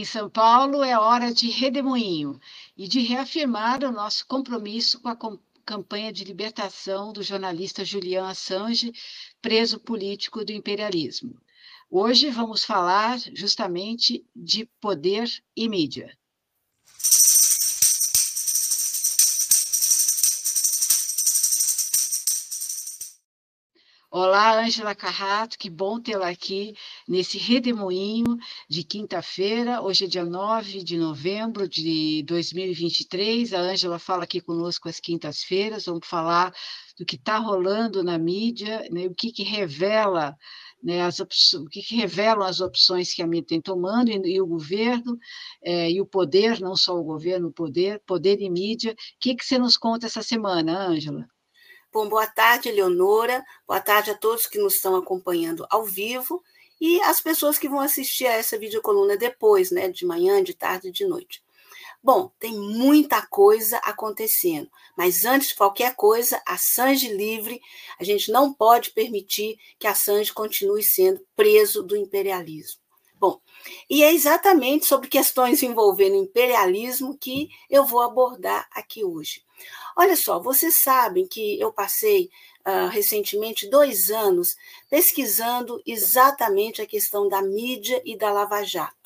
Em São Paulo é hora de redemoinho e de reafirmar o nosso compromisso com a campanha de libertação do jornalista Julian Assange, preso político do imperialismo. Hoje vamos falar justamente de poder e mídia. Olá, Ângela Carrato, que bom tê-la aqui nesse redemoinho de quinta-feira. Hoje é dia 9 de novembro de 2023. A Ângela fala aqui conosco às quintas-feiras. Vamos falar do que está rolando na mídia, né, o que, que revela. Né, as o que, que, revelam as opções que a mídia tem tomando e, e o governo é, e o poder, não só o governo, o poder, poder e mídia. O que, que você nos conta essa semana, Ângela? Bom, boa tarde, Leonora. Boa tarde a todos que nos estão acompanhando ao vivo e as pessoas que vão assistir a essa videocoluna depois, né, de manhã, de tarde, de noite. Bom, tem muita coisa acontecendo, mas antes de qualquer coisa, a Sanji livre, a gente não pode permitir que a Sanji continue sendo preso do imperialismo. Bom, e é exatamente sobre questões envolvendo imperialismo que eu vou abordar aqui hoje. Olha só, vocês sabem que eu passei uh, recentemente dois anos pesquisando exatamente a questão da mídia e da Lava Jato.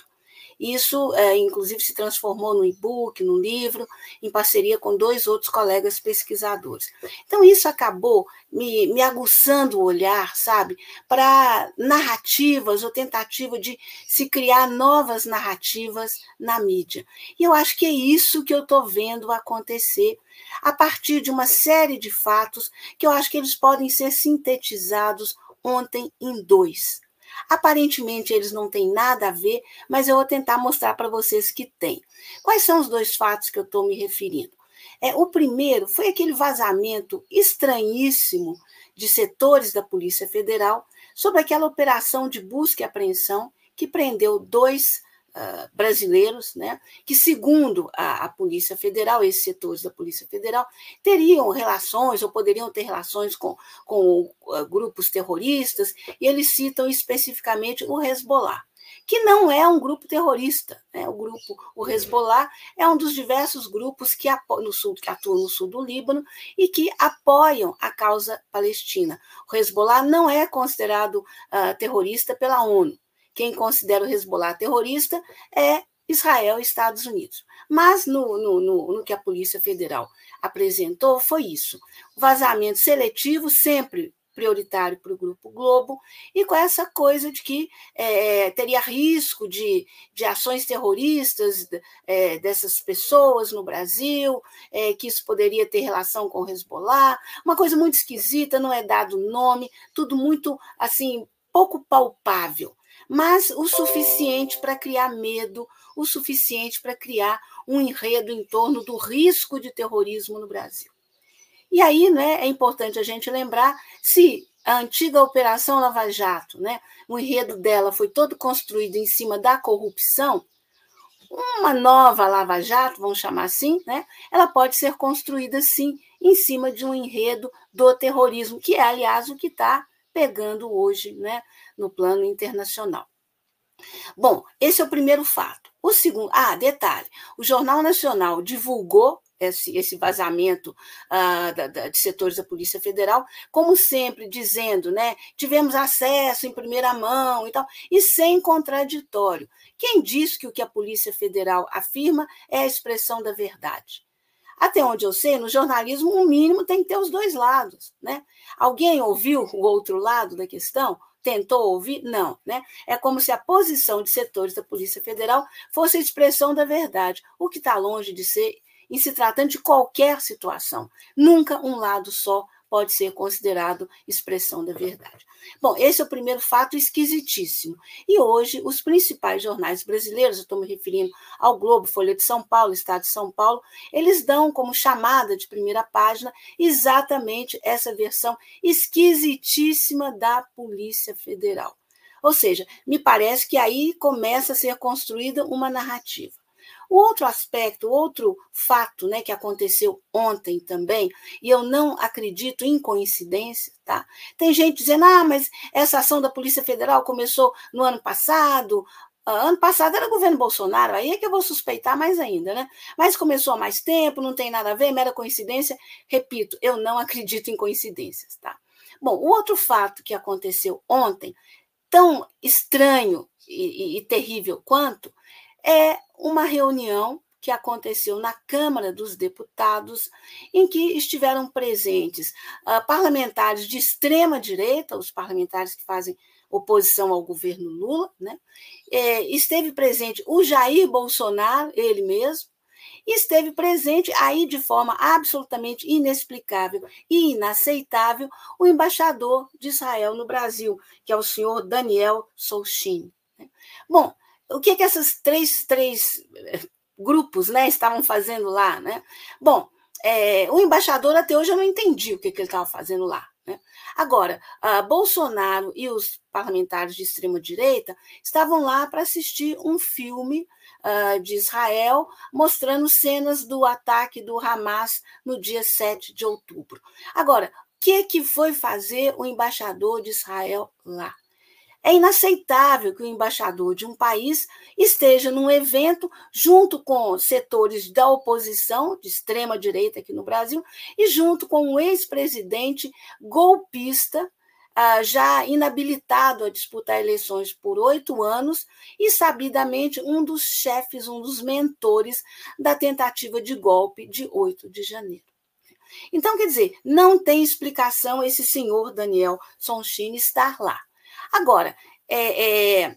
Isso, é, inclusive, se transformou no e-book, no livro, em parceria com dois outros colegas pesquisadores. Então, isso acabou me, me aguçando o olhar, sabe, para narrativas ou tentativa de se criar novas narrativas na mídia. E eu acho que é isso que eu estou vendo acontecer a partir de uma série de fatos que eu acho que eles podem ser sintetizados ontem em dois. Aparentemente eles não têm nada a ver, mas eu vou tentar mostrar para vocês que tem. Quais são os dois fatos que eu estou me referindo? É, o primeiro foi aquele vazamento estranhíssimo de setores da Polícia Federal sobre aquela operação de busca e apreensão que prendeu dois uh, brasileiros, né, que, segundo a, a, Polícia Federal, esses setores da Polícia Federal, teriam relações ou poderiam ter relações com, com uh, grupos terroristas, e eles citam especificamente o Hezbollah que não é um grupo terrorista. Né? O grupo, o Hezbollah, é um dos diversos grupos que, no sul, que atuam no sul do Líbano e que apoiam a causa palestina. O Hezbollah não é considerado uh, terrorista pela ONU. Quem considera o Hezbollah terrorista é Israel e Estados Unidos. Mas no, no, no, no, que a Polícia Federal apresentou foi isso: vazamento seletivo, sempre prioritário para o Grupo Globo, e com essa coisa de que é, teria risco de, de ações terroristas é, dessas pessoas no Brasil, é, que isso poderia ter relação com o Hezbollah, uma coisa muito esquisita, não é dado nome, tudo muito assim pouco palpável mas o suficiente para criar medo, o suficiente para criar um enredo em torno do risco de terrorismo no Brasil. E aí né, é importante a gente lembrar se a antiga Operação Lava Jato, né, o enredo dela foi todo construído em cima da corrupção, uma nova Lava Jato, vamos chamar assim, né, ela pode ser construída sim em cima de um enredo do terrorismo, que é, aliás, o que está pegando hoje né, no plano internacional. Bom, esse é o primeiro fato. O segundo, ah, detalhe: o Jornal Nacional divulgou esse, esse vazamento uh, da, da, de setores da Polícia Federal, como sempre, dizendo, né, tivemos acesso em primeira mão e tal, e sem contraditório. Quem diz que o que a Polícia Federal afirma é a expressão da verdade? Até onde eu sei, no jornalismo, o mínimo tem que ter os dois lados. Né? Alguém ouviu o outro lado da questão? Tentou ouvir? Não. Né? É como se a posição de setores da Polícia Federal fosse a expressão da verdade, o que está longe de ser em se tratando de qualquer situação. Nunca um lado só pode ser considerado expressão da verdade. Bom, esse é o primeiro fato esquisitíssimo. E hoje, os principais jornais brasileiros, eu estou me referindo ao Globo, Folha de São Paulo, Estado de São Paulo, eles dão como chamada de primeira página exatamente essa versão esquisitíssima da Polícia Federal. Ou seja, me parece que aí começa a ser construída uma narrativa. O outro aspecto, outro fato né, que aconteceu ontem também, e eu não acredito em coincidência, tá? Tem gente dizendo, ah, mas essa ação da Polícia Federal começou no ano passado. Ano passado era governo Bolsonaro, aí é que eu vou suspeitar mais ainda, né? Mas começou há mais tempo, não tem nada a ver, mera coincidência. Repito, eu não acredito em coincidências, tá? Bom, o outro fato que aconteceu ontem, tão estranho e, e, e terrível quanto, é uma reunião que aconteceu na Câmara dos Deputados, em que estiveram presentes uh, parlamentares de extrema direita, os parlamentares que fazem oposição ao governo Lula, né? É, esteve presente o Jair Bolsonaro, ele mesmo, esteve presente aí de forma absolutamente inexplicável e inaceitável o embaixador de Israel no Brasil, que é o senhor Daniel Solchini. Né? Bom, o que, que essas três, três eh, grupos né, estavam fazendo lá? Né? Bom, é, o embaixador até hoje eu não entendi o que, que ele estava fazendo lá. Né? Agora, Bolsonaro e os parlamentares de extrema-direita estavam lá para assistir um filme uh, de Israel mostrando cenas do ataque do Hamas no dia 7 de outubro. Agora, o que, que foi fazer o embaixador de Israel lá? É inaceitável que o embaixador de um país esteja num evento junto com setores da oposição, de extrema direita aqui no Brasil, e junto com o ex-presidente golpista, ah, já inabilitado a disputar eleições por oito anos e, sabidamente, um dos chefes, um dos mentores da tentativa de golpe de 8 de janeiro. Então, quer dizer, não tem explicação esse senhor Daniel Sonchini estar lá. Agora, é, é,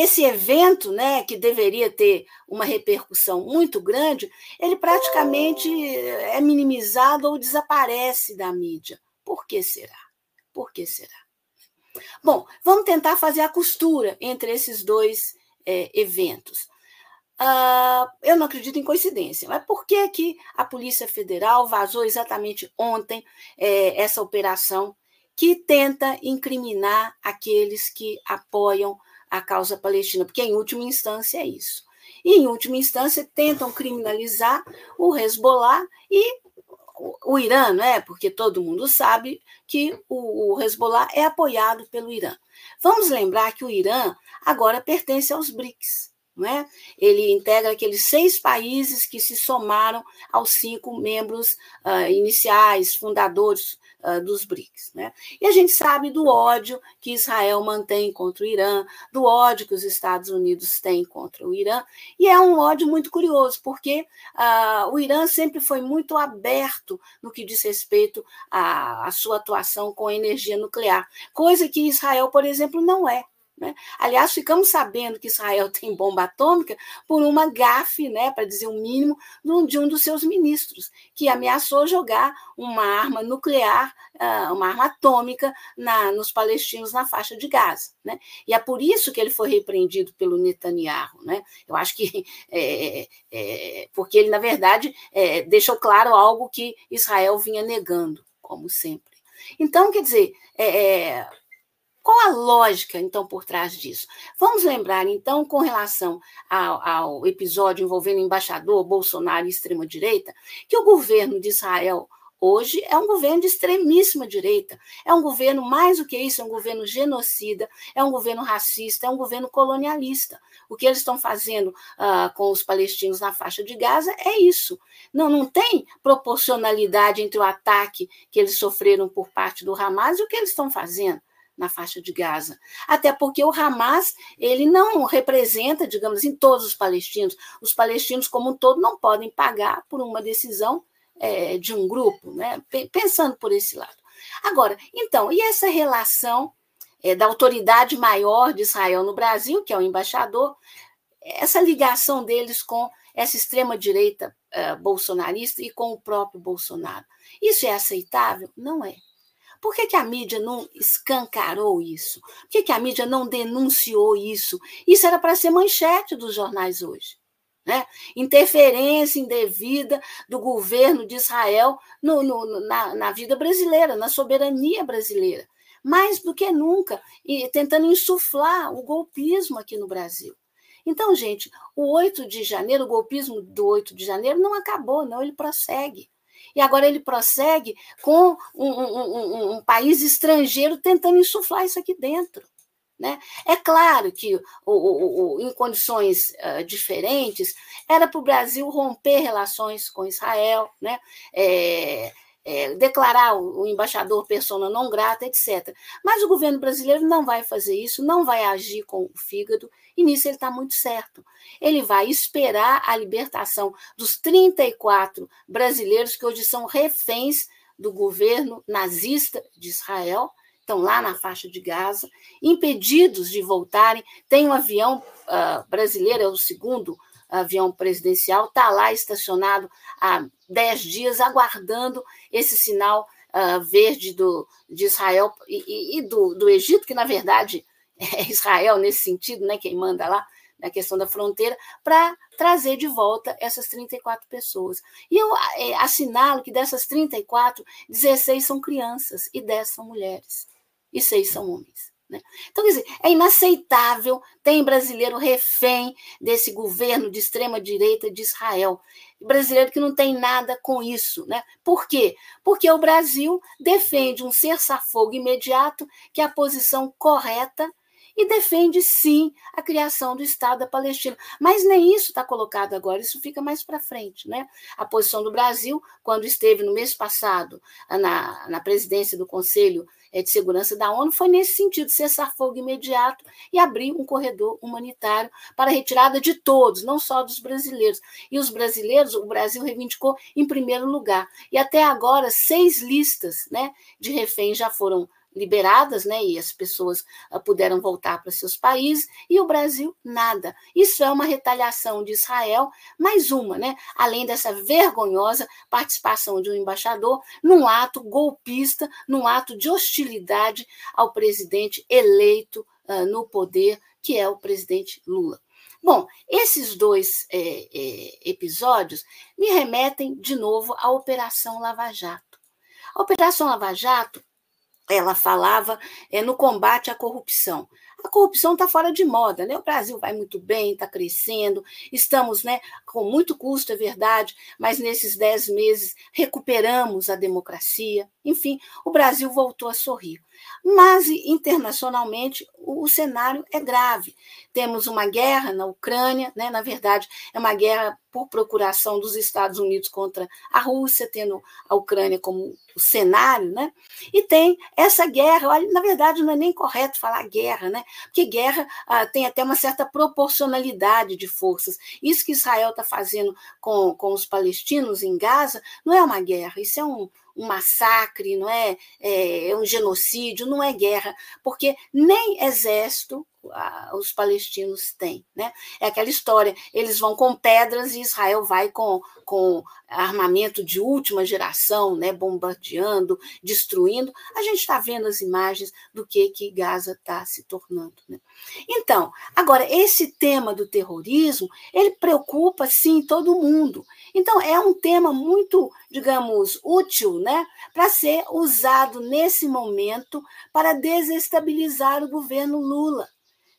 esse evento, né, que deveria ter uma repercussão muito grande, ele praticamente é minimizado ou desaparece da mídia. Por que será? Por que será? Bom, vamos tentar fazer a costura entre esses dois é, eventos. Uh, eu não acredito em coincidência, mas por que, que a Polícia Federal vazou exatamente ontem é, essa operação que tenta incriminar aqueles que apoiam a causa palestina, porque em última instância é isso. E em última instância tentam criminalizar o Hezbollah e o Irã, né? porque todo mundo sabe que o, Hezbollah é apoiado pelo Irã. Vamos lembrar que o Irã agora pertence aos BRICS. Não é? Ele integra aqueles seis países que se somaram aos cinco membros uh, iniciais, fundadores uh, dos BRICS. Né? E a gente sabe do ódio que Israel mantém contra o Irã, do ódio que os Estados Unidos têm contra o Irã, e é um ódio muito curioso, porque uh, o Irã sempre foi muito aberto no que diz respeito à, à sua atuação com energia nuclear, coisa que Israel, por exemplo, não é. Né? Aliás, ficamos sabendo que Israel tem bomba atômica por uma gafe, né, para dizer o mínimo, de um dos seus ministros, que ameaçou jogar uma arma nuclear, ah, uma arma atômica na, nos palestinos na faixa de Gaza. Né? E é por isso que ele foi repreendido pelo Netanyahu. Né? Eu acho que é, é, porque ele, na verdade, é, deixou claro algo que Israel vinha negando, como sempre. Então, quer dizer, é, é qual a lógica, então, por trás disso? Vamos lembrar, então, com relação ao, ao episódio envolvendo o embaixador Bolsonaro e extrema-direita, que o governo de Israel hoje é um governo de extremíssima direita. É um governo, mais do que isso, é um governo genocida, é um governo racista, é um governo colonialista. O que eles estão fazendo uh, com os palestinos na faixa de Gaza é isso. Não, não tem proporcionalidade entre o ataque que eles sofreram por parte do Hamas e o que eles estão fazendo na faixa de Gaza. Até porque o Hamas, ele não representa, digamos assim, todos os palestinos. Os palestinos como um todo não podem pagar por uma decisão é, de um grupo, né? pensando por esse lado. Agora, então, e essa relação é, da autoridade maior de Israel no Brasil, que é o embaixador, essa ligação deles com essa extrema-direita uh, bolsonarista e com o próprio Bolsonaro. Isso é aceitável? Não é. Por que, que a mídia não escancarou isso? Por que, que a mídia não denunciou isso? Isso era para ser manchete dos jornais hoje. Né? Interferência indevida do governo de Israel no, no, na, na vida brasileira, na soberania brasileira. Mais do que nunca, e tentando insuflar o golpismo aqui no Brasil. Então, gente, o 8 de janeiro, o golpismo do 8 de janeiro não acabou, não, ele prossegue. E agora ele prossegue com um, um, um, um país estrangeiro tentando insuflar isso aqui dentro. Né? É claro que, o, o, o, em condições uh, diferentes, era para o Brasil romper relações com Israel, né? É, é, declarar o, embaixador persona não grata, etc. Mas o governo brasileiro não vai fazer isso, não vai agir com o fígado, e nisso ele está muito certo. Ele vai esperar a libertação dos 34 brasileiros que hoje são reféns do governo nazista de Israel, estão lá na faixa de Gaza, impedidos de voltarem. Tem um avião uh, brasileiro, é o segundo avião presidencial, está lá estacionado há dez dias, aguardando esse sinal uh, verde do, de Israel e, e, do, do Egito, que na verdade é Israel nesse sentido, né, quem manda lá, na questão da fronteira, para trazer de volta essas 34 pessoas. E eu é, assinalo que dessas 34, 16 são crianças e 10 são mulheres, e 6 são homens. Né? Então, quer dizer, é inaceitável, tem brasileiro refém desse governo de extrema-direita de Israel. Brasileiro que não tem nada com isso. Né? Por quê? Porque o Brasil defende um cessar-fogo imediato, que é a posição correta e defende sim a criação do Estado da Palestina. Mas nem isso está colocado agora, isso fica mais para frente. Né? A posição do Brasil, quando esteve no mês passado na, na presidência do Conselho de Segurança da ONU, foi nesse sentido: cessar fogo imediato e abrir um corredor humanitário para a retirada de todos, não só dos brasileiros. E os brasileiros, o Brasil reivindicou em primeiro lugar. E até agora, seis listas né, de reféns já foram liberadas, né, e as pessoas uh, puderam voltar para seus países, e o Brasil nada. Isso é uma retaliação de Israel, mais uma, né, além dessa vergonhosa participação de um embaixador num ato golpista, num ato de hostilidade ao presidente eleito uh, no poder, que é o presidente Lula. Bom, esses dois é, é, episódios me remetem de novo à Operação Lava Jato. A Operação Lava Jato ela falava é, no combate à corrupção. A corrupção está fora de moda, né? O Brasil vai muito bem, está crescendo, estamos né, com muito custo, é verdade, mas nesses dez meses recuperamos a democracia. Enfim, o Brasil voltou a sorrir. Mas internacionalmente o, cenário é grave. Temos uma guerra na Ucrânia, né? na verdade, é uma guerra por procuração dos Estados Unidos contra a Rússia, tendo a Ucrânia como o cenário, né? E tem essa guerra, olha, na verdade não é nem correto falar guerra, né? Porque guerra ah, tem até uma certa proporcionalidade de forças. Isso que Israel está fazendo com, com os palestinos em Gaza não é uma guerra, isso é um, um massacre, não é, é, é um genocídio, não é guerra, porque nem exército os palestinos têm. Né? É aquela história: eles vão com pedras e Israel vai com, com armamento de última geração, né? bombardeando, destruindo. A gente está vendo as imagens do que, que Gaza está se tornando. Né? Então, agora, esse tema do terrorismo, ele preocupa, sim, todo mundo. Então, é um tema muito, digamos, útil né? para ser usado nesse momento para desestabilizar o governo Lula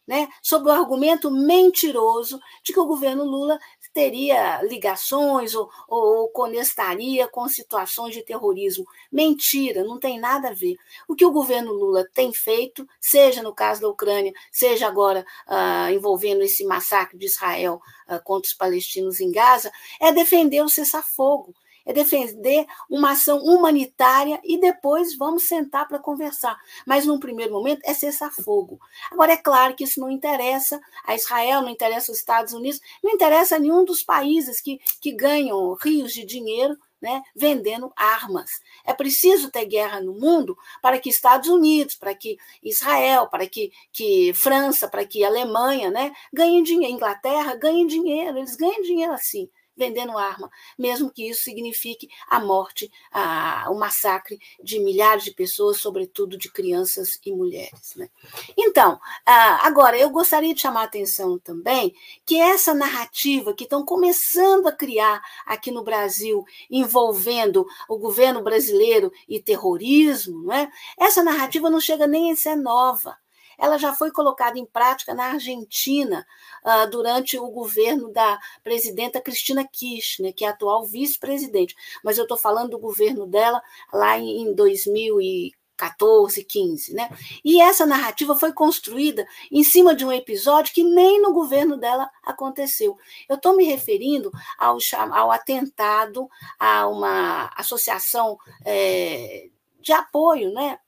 né, sob o argumento mentiroso de que o governo Lula teria ligações ou, ou, conectaria com situações de terrorismo. Mentira, não tem nada a ver. O que o governo Lula tem feito, seja no caso da Ucrânia, seja agora uh, envolvendo esse massacre de Israel uh, contra os palestinos em Gaza, é defender o cessar-fogo é defender uma ação humanitária e depois vamos sentar para conversar. Mas, num primeiro momento, é cessar fogo. Agora, é claro que isso não interessa a Israel, não interessa os Estados Unidos, não interessa a nenhum dos países que, que ganham rios de dinheiro né, vendendo armas. É preciso ter guerra no mundo para que Estados Unidos, para que Israel, para que, que França, para que Alemanha né, ganhem dinheiro, Inglaterra ganhem dinheiro, eles ganham dinheiro assim vendendo arma, mesmo que isso signifique a morte, a, o massacre de milhares de pessoas, sobretudo de crianças e mulheres. Né? Então, agora, eu gostaria de chamar a atenção também que essa narrativa que estão começando a criar aqui no Brasil, envolvendo o governo brasileiro e terrorismo, né? essa narrativa não chega nem a ser nova ela já foi colocada em prática na Argentina uh, durante o governo da presidenta Cristina Kirchner, que é atual vice-presidente. Mas eu estou falando do governo dela lá em 2000 e 14, 15, né? E essa narrativa foi construída em cima de um episódio que nem no governo dela aconteceu. Eu estou me referindo ao, ao atentado a uma associação é, de apoio, né?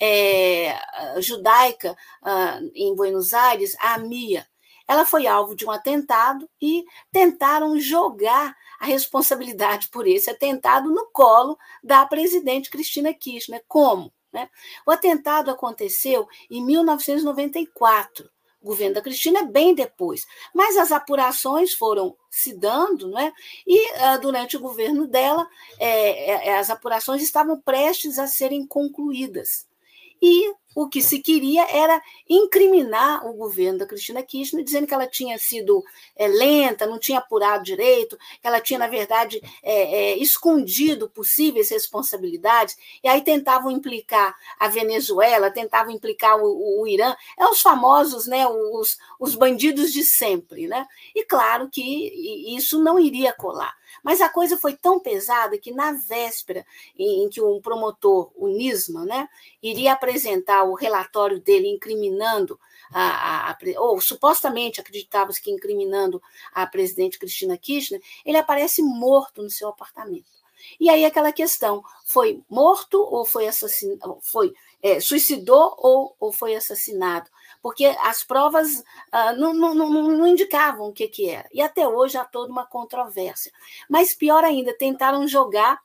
É, judaica uh, em Buenos Aires, a MIA. Ela foi alvo de um atentado e tentaram jogar a responsabilidade por esse atentado no colo da presidente Cristina Kirchner. Como? Né? O atentado aconteceu em 1994. O governo da Cristina é bem depois, mas as apurações foram se dando, né? e uh, durante o governo dela, é, é, as apurações estavam prestes a serem concluídas. E o que se queria era incriminar o governo da Cristina Kirchner, dizendo que ela tinha sido é, lenta, não tinha apurado direito, que ela tinha, na verdade, é, é, escondido possíveis responsabilidades, e aí tentavam implicar a Venezuela, tentavam implicar o, o Irã, é os famosos, né, os, os bandidos de sempre. Né? E claro que isso não iria colar. Mas a coisa foi tão pesada que, na véspera em, que um promotor, o Nisman, né, iria apresentar o relatório dele incriminando a, a, a, ou supostamente acreditava-se que incriminando a presidente Cristina Kirchner, ele aparece morto no seu apartamento. E aí aquela questão, foi morto ou foi assassinado, foi é, suicidou ou, ou foi assassinado? Porque as provas uh, não, não, não, não, indicavam o que, que era. E até hoje há toda uma controvérsia. Mas pior ainda, tentaram jogar,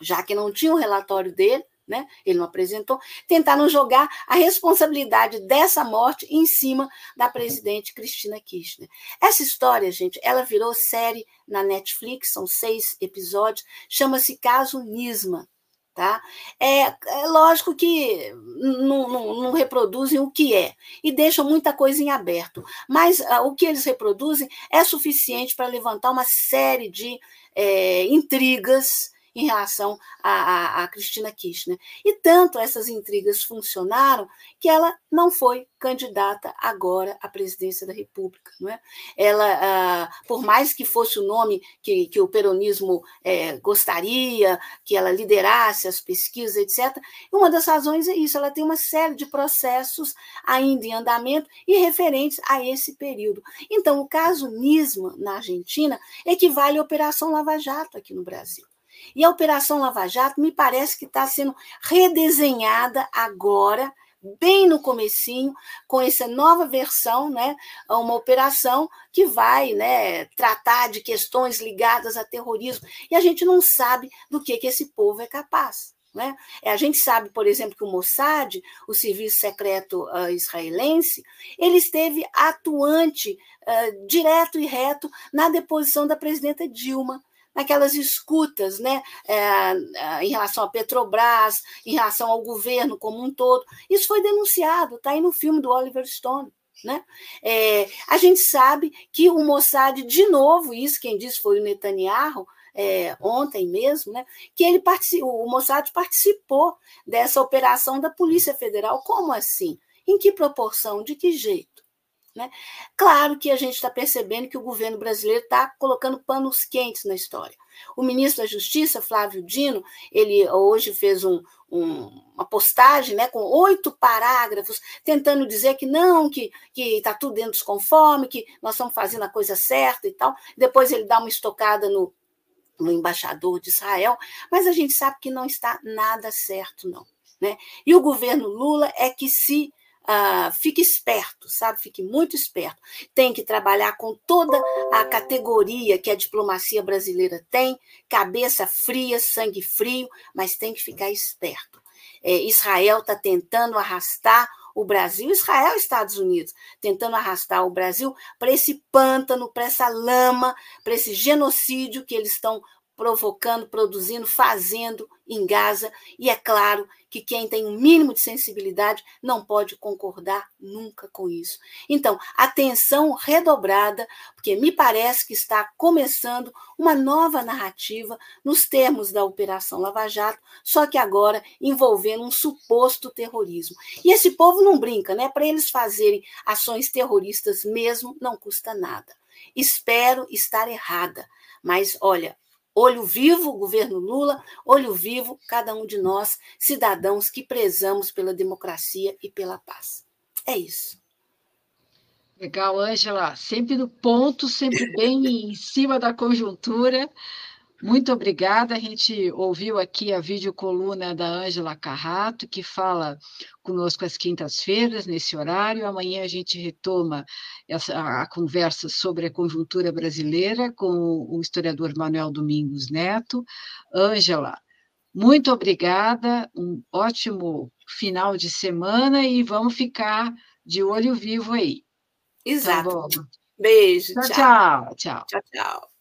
já que não tinha o relatório dele, né? Ele não apresentou, tentaram jogar a responsabilidade dessa morte em cima da presidente Cristina Kirchner. Essa história, gente, ela virou série na Netflix, são seis episódios, chama-se Caso Nisma. Tá? É, é lógico que não, não, não, reproduzem o que é e deixam muita coisa em aberto, mas uh, o que eles reproduzem é suficiente para levantar uma série de é, intrigas em relação a, Cristina Kirchner. E tanto essas intrigas funcionaram que ela não foi candidata agora à presidência da República. Não é? Ela, ah, por mais que fosse o nome que, que o peronismo é, gostaria, que ela liderasse as pesquisas, etc., uma das razões é isso, ela tem uma série de processos ainda em andamento e referentes a esse período. Então, o caso Nisma, na Argentina, equivale à Operação Lava Jato aqui no Brasil. E a Operação Lava Jato me parece que está sendo redesenhada agora, bem no comecinho, com essa nova versão, né, uma operação que vai né, tratar de questões ligadas a terrorismo. E a gente não sabe do que, que esse povo é capaz. Né? A gente sabe, por exemplo, que o Mossad, o serviço secreto uh, israelense, ele esteve atuante uh, direto e reto na deposição da presidenta Dilma naquelas escutas né, é, em relação à Petrobras, em relação ao governo como um todo. Isso foi denunciado, está aí no filme do Oliver Stone. Né? É, a gente sabe que o Mossad, de novo, isso quem disse foi o Netanyahu, é, ontem mesmo, né, que ele o Mossad participou dessa operação da Polícia Federal. Como assim? Em que proporção? De que jeito? Né? Claro que a gente está percebendo que o governo brasileiro está colocando panos quentes na história. O ministro da Justiça, Flávio Dino, ele hoje fez um, um, uma postagem né, com oito parágrafos, tentando dizer que não, que está tudo dentro dos conforme, que nós estamos fazendo a coisa certa e tal. Depois ele dá uma estocada no, no embaixador de Israel, mas a gente sabe que não está nada certo, não. Né? E o governo Lula é que se Uh, fique esperto, sabe? Fique muito esperto. Tem que trabalhar com toda a categoria que a diplomacia brasileira tem, cabeça fria, sangue frio, mas tem que ficar esperto. É, Israel está tentando arrastar o Brasil, Israel e Estados Unidos, tentando arrastar o Brasil para esse pântano, para essa lama, para esse genocídio que eles estão provocando, produzindo, fazendo em Gaza. E é claro que quem tem um mínimo de sensibilidade não pode concordar nunca com isso. Então, atenção redobrada, porque me parece que está começando uma nova narrativa nos termos da Operação Lava Jato, só que agora envolvendo um suposto terrorismo. E esse povo não brinca, né? Para eles fazerem ações terroristas mesmo, não custa nada. Espero estar errada, mas olha, Olho vivo, governo Lula, olho vivo, cada um de nós, cidadãos que prezamos pela democracia e pela paz. É isso. Legal, Ângela, sempre no ponto, sempre bem em cima da conjuntura. Muito obrigada. A gente ouviu aqui a videocoluna da Ângela Carrato, que fala conosco às quintas-feiras, nesse horário. Amanhã a gente retoma essa, a conversa sobre a conjuntura brasileira com o historiador Manuel Domingos Neto. Ângela, muito obrigada, um ótimo final de semana e vamos ficar de olho vivo aí. Exato. Tá Beijo. tchau. Tchau, tchau. tchau, tchau.